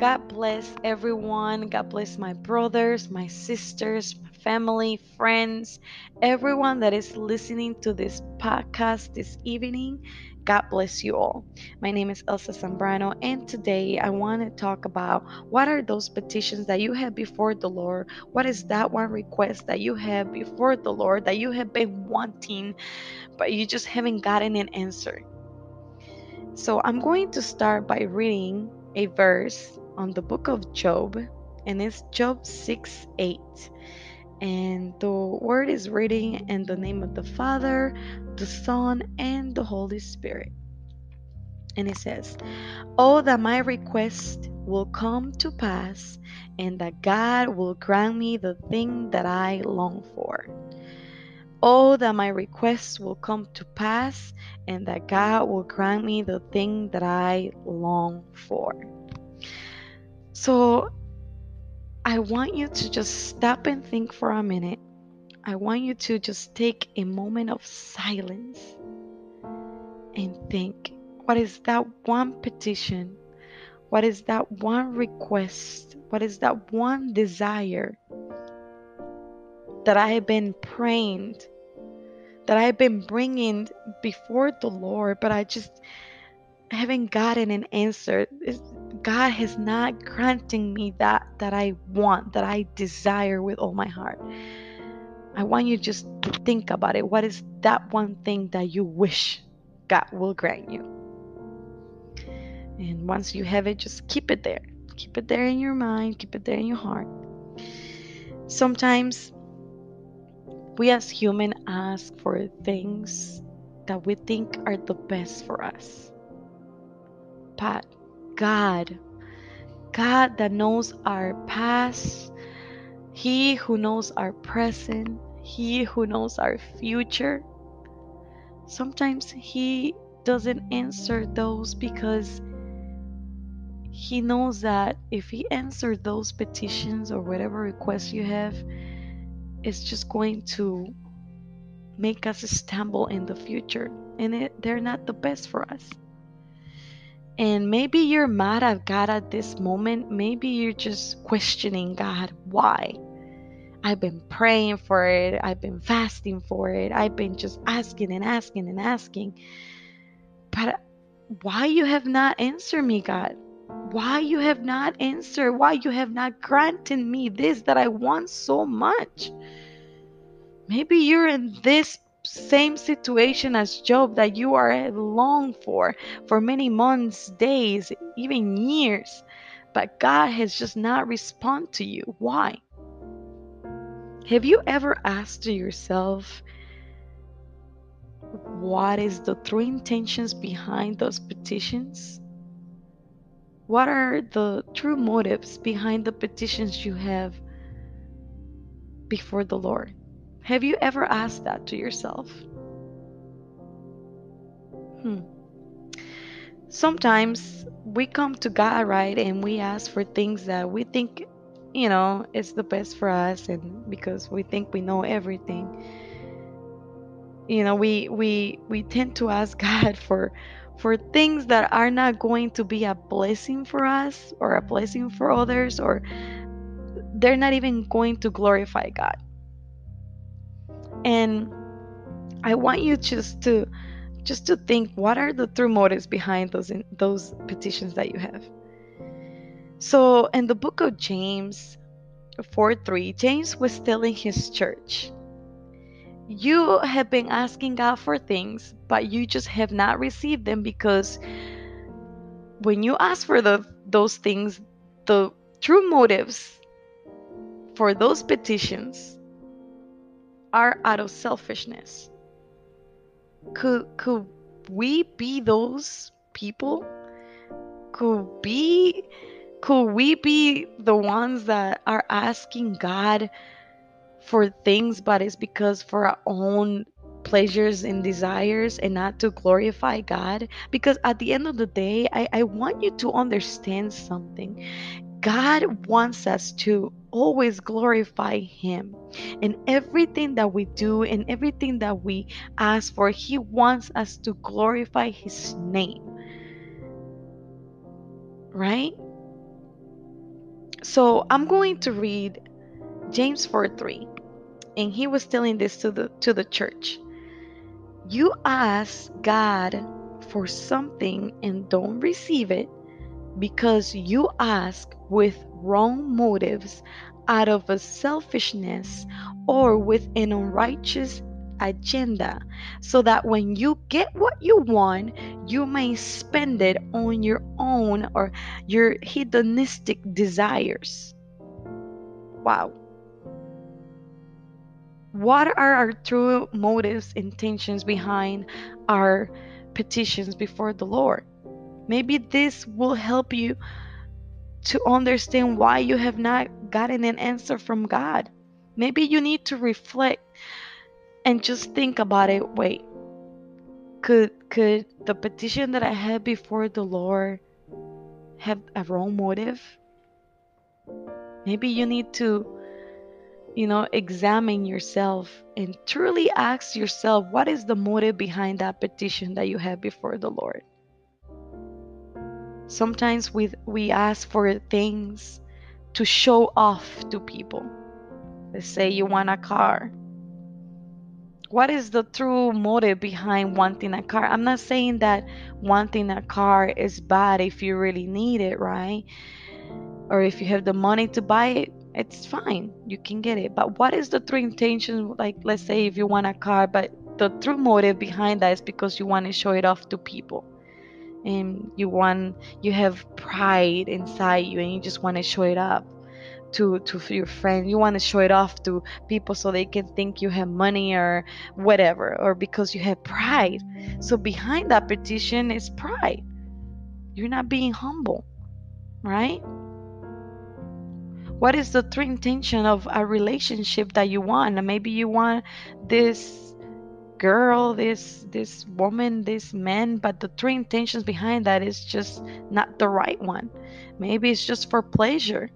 God bless everyone. God bless my brothers, my sisters, family, friends, everyone that is listening to this podcast this evening. God bless you all. My name is Elsa Zambrano, and today I want to talk about what are those petitions that you have before the Lord? What is that one request that you have before the Lord that you have been wanting, but you just haven't gotten an answer? So I'm going to start by reading a verse on the book of Job, and it's Job 6 8. And the word is reading in the name of the Father, the Son, and the Holy Spirit. And it says, Oh, that my request will come to pass, and that God will grant me the thing that I long for. Oh, that my request will come to pass, and that God will grant me the thing that I long for. So, I want you to just stop and think for a minute. I want you to just take a moment of silence and think what is that one petition? What is that one request? What is that one desire that I have been praying, that I have been bringing before the Lord, but I just haven't gotten an answer? It's, God has not granting me that that I want, that I desire with all my heart. I want you just to think about it. What is that one thing that you wish God will grant you? And once you have it, just keep it there. Keep it there in your mind, keep it there in your heart. Sometimes we as human ask for things that we think are the best for us. But God, God that knows our past, He who knows our present, He who knows our future. Sometimes He doesn't answer those because He knows that if He answers those petitions or whatever requests you have, it's just going to make us stumble in the future and it, they're not the best for us. And maybe you're mad at God at this moment. Maybe you're just questioning God, why? I've been praying for it. I've been fasting for it. I've been just asking and asking and asking. But why you have not answered me, God? Why you have not answered? Why you have not granted me this that I want so much? Maybe you're in this same situation as Job that you are long for for many months, days, even years, but God has just not responded to you. Why? Have you ever asked yourself what is the true intentions behind those petitions? What are the true motives behind the petitions you have before the Lord? Have you ever asked that to yourself? Hmm. Sometimes we come to God, right, and we ask for things that we think, you know, is the best for us, and because we think we know everything, you know, we we we tend to ask God for for things that are not going to be a blessing for us or a blessing for others, or they're not even going to glorify God. And I want you just to just to think what are the true motives behind those in, those petitions that you have. So in the book of James 4 3, James was telling his church, You have been asking God for things, but you just have not received them because when you ask for the, those things, the true motives for those petitions are out of selfishness. Could could we be those people? Could be could we be the ones that are asking God for things but it's because for our own pleasures and desires and not to glorify God? Because at the end of the day, I, I want you to understand something. God wants us to always glorify Him. In everything that we do, and everything that we ask for, He wants us to glorify His name. Right? So I'm going to read James 4 3. And he was telling this to the to the church. You ask God for something and don't receive it because you ask with wrong motives out of a selfishness or with an unrighteous agenda so that when you get what you want you may spend it on your own or your hedonistic desires. Wow. What are our true motives intentions behind our petitions before the lord? Maybe this will help you to understand why you have not gotten an answer from God. Maybe you need to reflect and just think about it. Wait, could could the petition that I had before the Lord have a wrong motive? Maybe you need to you know examine yourself and truly ask yourself what is the motive behind that petition that you have before the Lord. Sometimes we we ask for things to show off to people. Let's say you want a car. What is the true motive behind wanting a car? I'm not saying that wanting a car is bad if you really need it, right? Or if you have the money to buy it, it's fine. You can get it. But what is the true intention? Like, let's say if you want a car, but the true motive behind that is because you want to show it off to people and you want you have pride inside you and you just want to show it up to to your friend. You want to show it off to people so they can think you have money or whatever or because you have pride. So behind that petition is pride. You're not being humble right? What is the true intention of a relationship that you want? Maybe you want this girl, this this woman, this man, but the true intentions behind that is just not the right one. Maybe it's just for pleasure.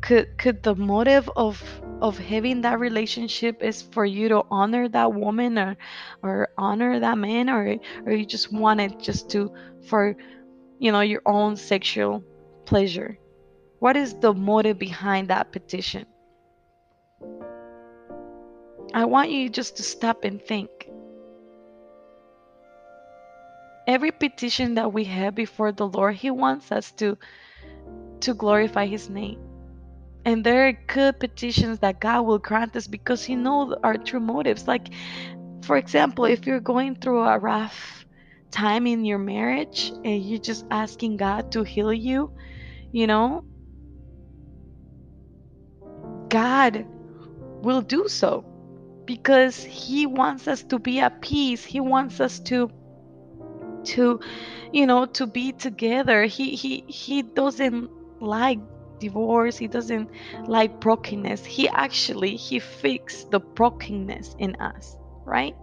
Could could the motive of of having that relationship is for you to honor that woman or or honor that man or or you just want it just to for you know your own sexual pleasure? What is the motive behind that petition? I want you just to stop and think. Every petition that we have before the Lord, He wants us to to glorify His name. And there are good petitions that God will grant us because He knows our true motives. Like, for example, if you're going through a rough time in your marriage and you're just asking God to heal you, you know, God will do so because he wants us to be at peace. He wants us to to you know to be together. He he he doesn't like divorce. He doesn't like brokenness. He actually he fixed the brokenness in us right?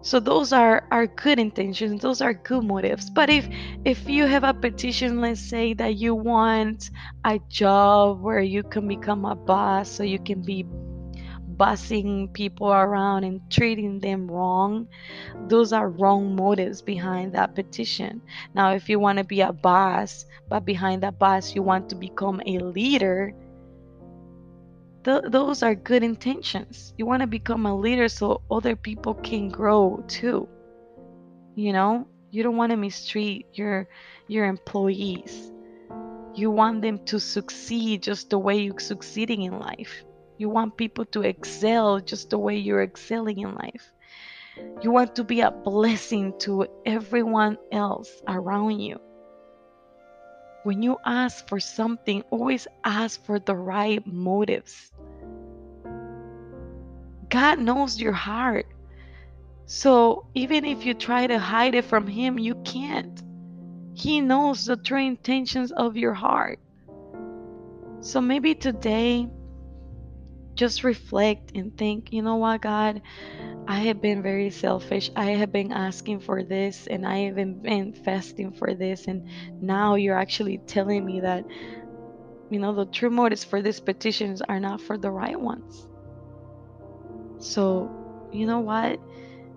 So those are our good intentions. Those are good motives. But if if you have a petition let's say that you want a job where you can become a boss so you can be bossing people around and treating them wrong, those are wrong motives behind that petition. Now, if you want to be a boss, but behind that boss, you want to become a leader, th- those are good intentions. You want to become a leader so other people can grow too. You know, you don't want to mistreat your your employees. You want them to succeed just the way you're succeeding in life. You want people to excel just the way you're excelling in life. You want to be a blessing to everyone else around you. When you ask for something, always ask for the right motives. God knows your heart. So even if you try to hide it from Him, you can't. He knows the true intentions of your heart. So maybe today just reflect and think, you know what, God, I have been very selfish. I have been asking for this and I have been fasting for this. And now you're actually telling me that, you know, the true motives for these petitions are not for the right ones. So, you know what?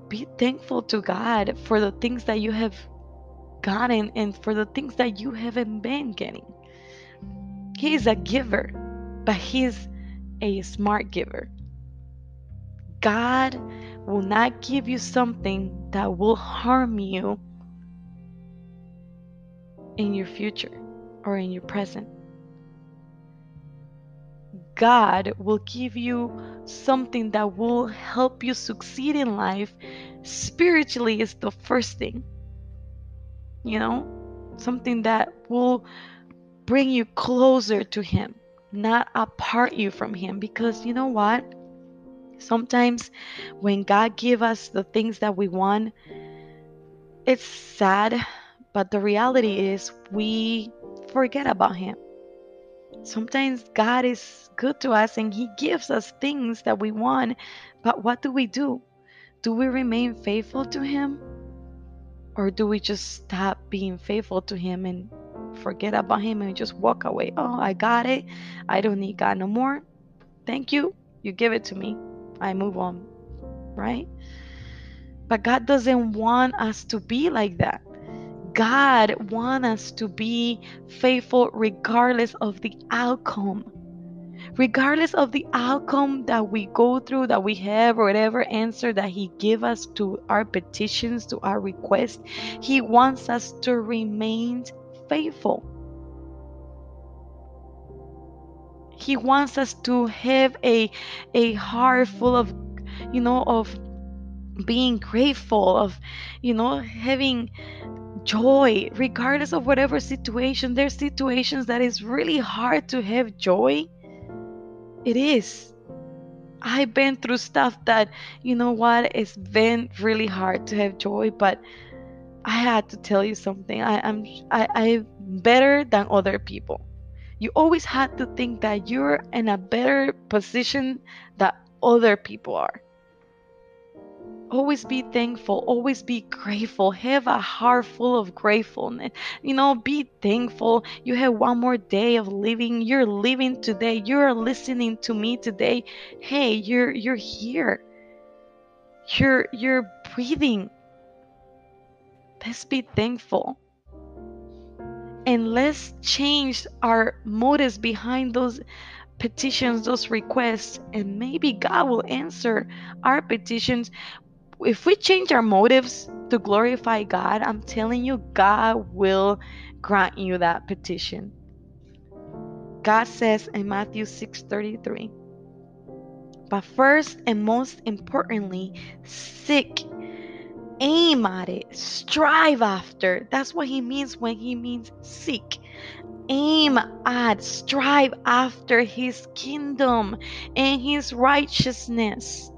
Be thankful to God for the things that you have gotten and for the things that you haven't been getting. He is a giver, but He's a smart giver. God will not give you something that will harm you in your future or in your present. God will give you something that will help you succeed in life spiritually is the first thing. You know, something that will bring you closer to Him, not apart you from Him. Because you know what? Sometimes when God give us the things that we want, it's sad, but the reality is we forget about Him. Sometimes God is good to us and He gives us things that we want, but what do we do? Do we remain faithful to Him? Or do we just stop being faithful to Him and forget about Him and just walk away? Oh, I got it. I don't need God no more. Thank you. You give it to me. I move on. Right? But God doesn't want us to be like that. God wants us to be faithful regardless of the outcome. Regardless of the outcome that we go through, that we have, or whatever answer that He give us to our petitions, to our requests, He wants us to remain faithful. He wants us to have a a heart full of, you know, of being grateful, of, you know, having joy regardless of whatever situation. There's situations that is really hard to have joy. It is. I've been through stuff that you know what it's been really hard to have joy but i had to tell you something. I am I, i'm better than other people. You always had to think that you're in a better position that other people are. Always be thankful. Always be grateful. Have a heart full of gratefulness. You know be thankful. You have one more day of living. You're living today. You're listening to me today. Hey you're you're here. You're you're breathing let's be thankful and let's change our motives behind those petitions, those requests, and maybe God will answer our petitions if we change our motives to glorify God, I'm telling you, God will grant you that petition. God says in Matthew 6:33, but first and most importantly, seek, aim at it, strive after. That's what he means when he means seek. Aim at, strive after his kingdom and his righteousness.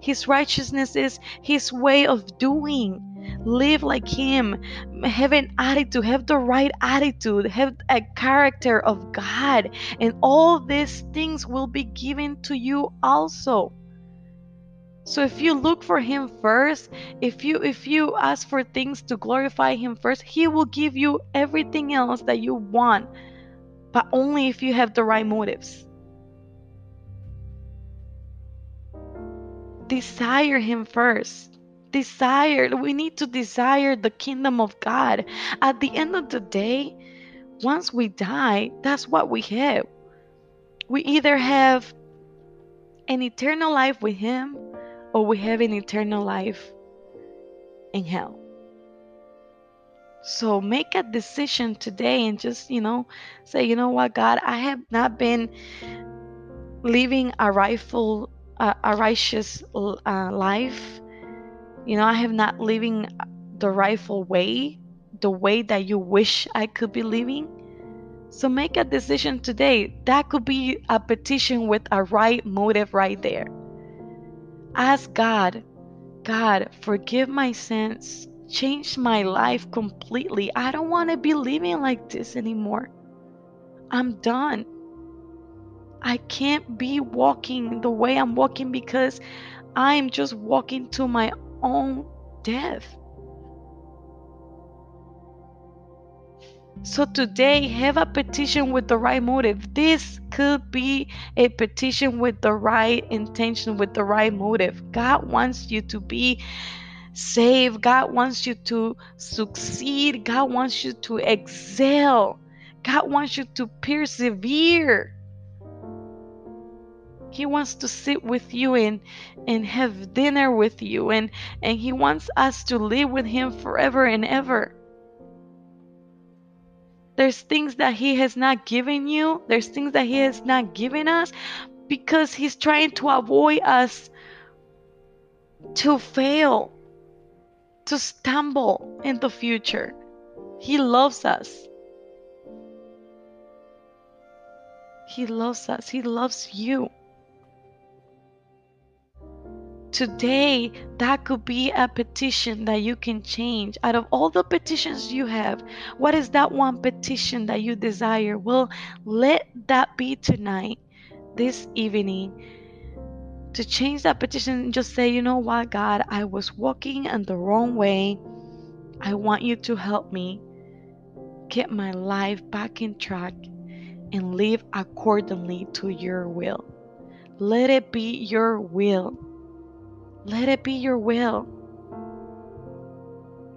His righteousness is his way of doing. Live like him. Have an attitude, have the right attitude, have a character of God. And all these things will be given to you also. So if you look for him first, if you if you ask for things to glorify him first, he will give you everything else that you want, but only if you have the right motives. desire Him first. Desire. We need to desire the kingdom of God. At the end of the day, once we die, that's what we have. We either have an eternal life with Him or we have an eternal life in hell. So make a decision today and just, you know, say, you know what, God, I have not been living a rightful a, a righteous uh, life. You know, I have not living the rightful way, the way that you wish I could be living. So make a decision today. That could be a petition with a right motive right there. Ask God, God, forgive my sins, change my life completely. I don't want to be living like this anymore. I'm done. I can't be walking the way I'm walking because I'm just walking to my own death. So today, have a petition with the right motive. This could be a petition with the right intention, with the right motive. God wants you to be save. God wants you to succeed. God wants you to excel. God wants you to persevere. He wants to sit with you and and have dinner with you and and he wants us to live with him forever and ever. There's things that he has not given you. There's things that he has not given us because he's trying to avoid us to fail, to stumble in the future. He loves us. He loves us. He loves you. Today, that could be a petition that you can change. Out of all the petitions you have, what is that one petition that you desire? Well, let that be tonight, this evening, to change that petition just say, you know what, God, I was walking in the wrong way. I want you to help me get my life back in track and live accordingly to your will. Let it be your will. Let it be your will.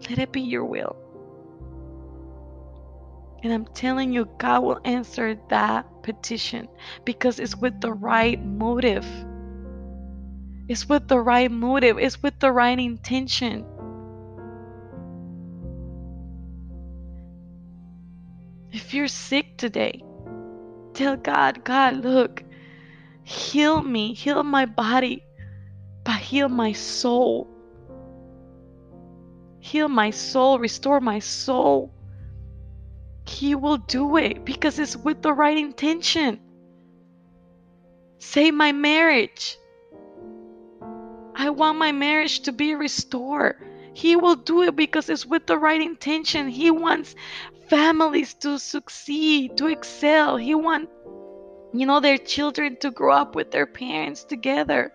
Let it be your will. And I'm telling you, God will answer that petition because it's with the right motive. It's with the right motive, it's with the right intention. If you're sick today, tell God, God, look, heal me, heal my body, but heal my soul. Heal my soul, restore my soul. He will do it because it's with the right intention. Save my marriage. I want my marriage to be restored. He will do it because it's with the right intention. He wants families to succeed, to excel. He wants, you know, their children to grow up with their parents together.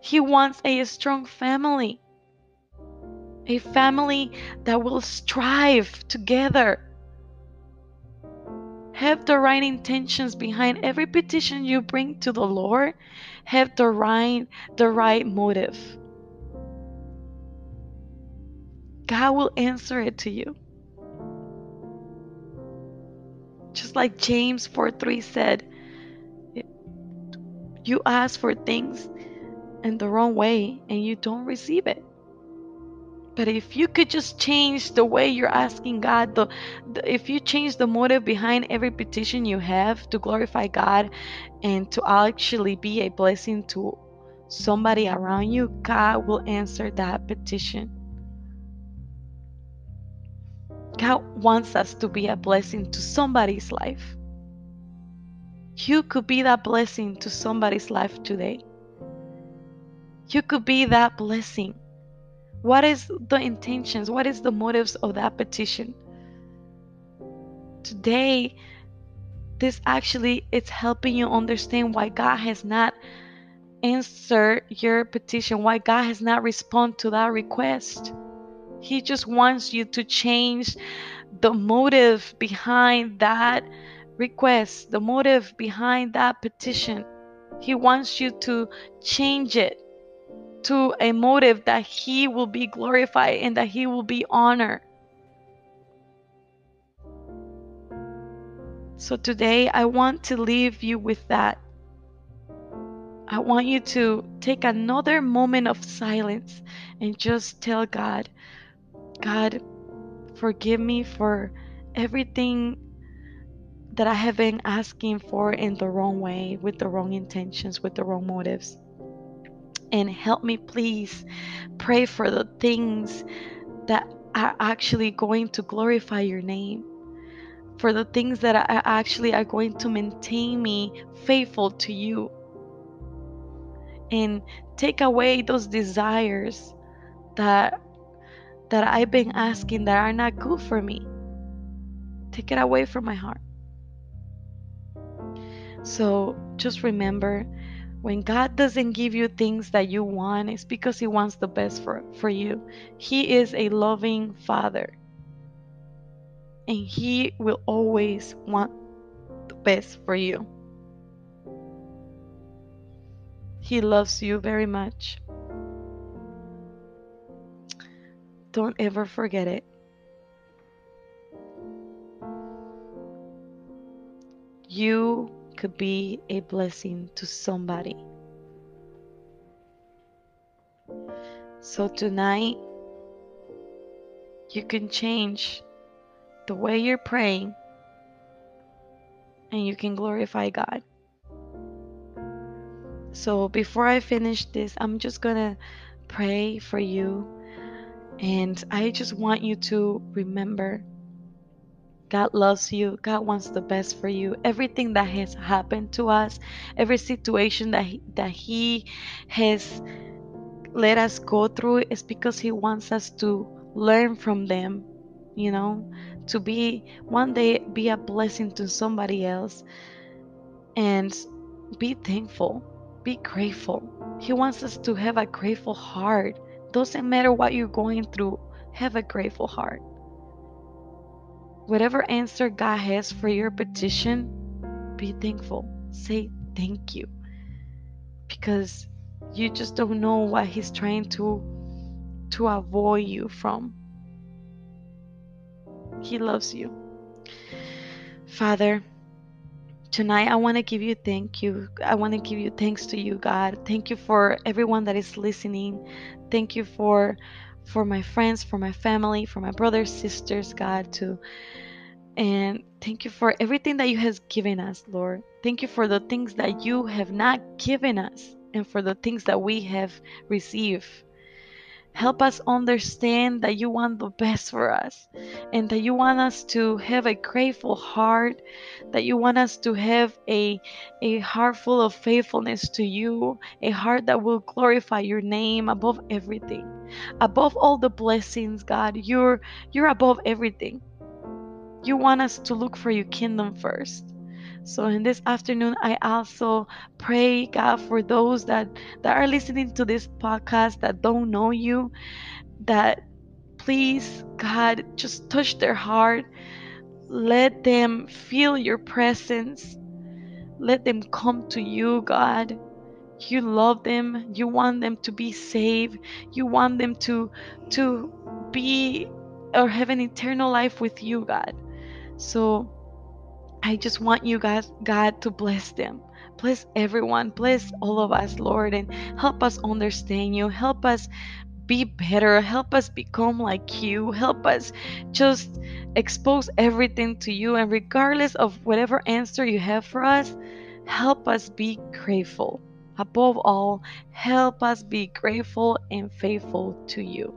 He wants a strong family, a family that will strive together. Have the right intentions behind every petition you bring to the Lord. Have the right the right motive. God will answer it to you. Just like James 4 3 said, you ask for things in the wrong way and you don't receive it. But if you could just change the way you're asking God, the, the, if you change the motive behind every petition you have to glorify God and to actually be a blessing to somebody around you, God will answer that petition. God wants us to be a blessing to somebody's life. You could be that blessing to somebody's life today. You could be that blessing. What is the intentions? What is the motives of that petition? Today, this actually it's helping you understand why God has not answered your petition, why God has not responded to that request. He just wants you to change the motive behind that request, the motive behind that petition. He wants you to change it to a motive that He will be glorified and that He will be honored. So today, I want to leave you with that. I want you to take another moment of silence and just tell God, God, forgive me for everything that I have been asking for in the wrong way, with the wrong intentions, with the wrong motives and help me please pray for the things that are actually going to glorify your name. For the things that are actually are going to maintain me faithful to you. And take away those desires that that I've been asking that are not good for me. Take it away from my heart. So just remember when God doesn't give you things that you want, it's because He wants the best for, for you. He is a loving Father. And He will always want the best for you. He loves you very much. Don't ever forget it. You could be a blessing to somebody. So tonight, you can change the way you're praying and you can glorify God. So before I finish this, I'm just gonna pray for you. And I just want you to remember God loves you. God wants the best for you. Everything that has happened to us, every situation that he, that he has let us go through is because he wants us to learn from them, you know, to be one day be a blessing to somebody else and be thankful, be grateful. He wants us to have a grateful heart. Doesn't matter what you're going through, have a grateful heart. Whatever answer God has for your petition, be thankful. Say thank you. Because you just don't know what he's trying to to avoid you from. He loves you. Father, tonight I want to give you thank you. I want to give you thanks to you, God. Thank you for everyone that is listening. Thank you for for my friends, for my family, for my brothers, sisters, God, too. And thank you for everything that you has given us, Lord. Thank you for the things that you have not given us and for the things that we have received. Help us understand that you want the best for us and that you want us to have a grateful heart, that you want us to have a, a heart full of faithfulness to you, a heart that will glorify your name above everything. Above all the blessings, God, you're you're above everything. You want us to look for your kingdom first. So in this afternoon, I also pray, God, for those that, that are listening to this podcast that don't know you, that please, God, just touch their heart. Let them feel your presence. Let them come to you, God. You love them. You want them to be saved. You want them to to be or have an eternal life with you, God. So I just want you guys, God, to bless them. Bless everyone. Bless all of us, Lord, and help us understand you. Help us be better. Help us become like you. Help us just expose everything to you. And regardless of whatever answer you have for us, help us be grateful. Above all, help us be grateful and faithful to you.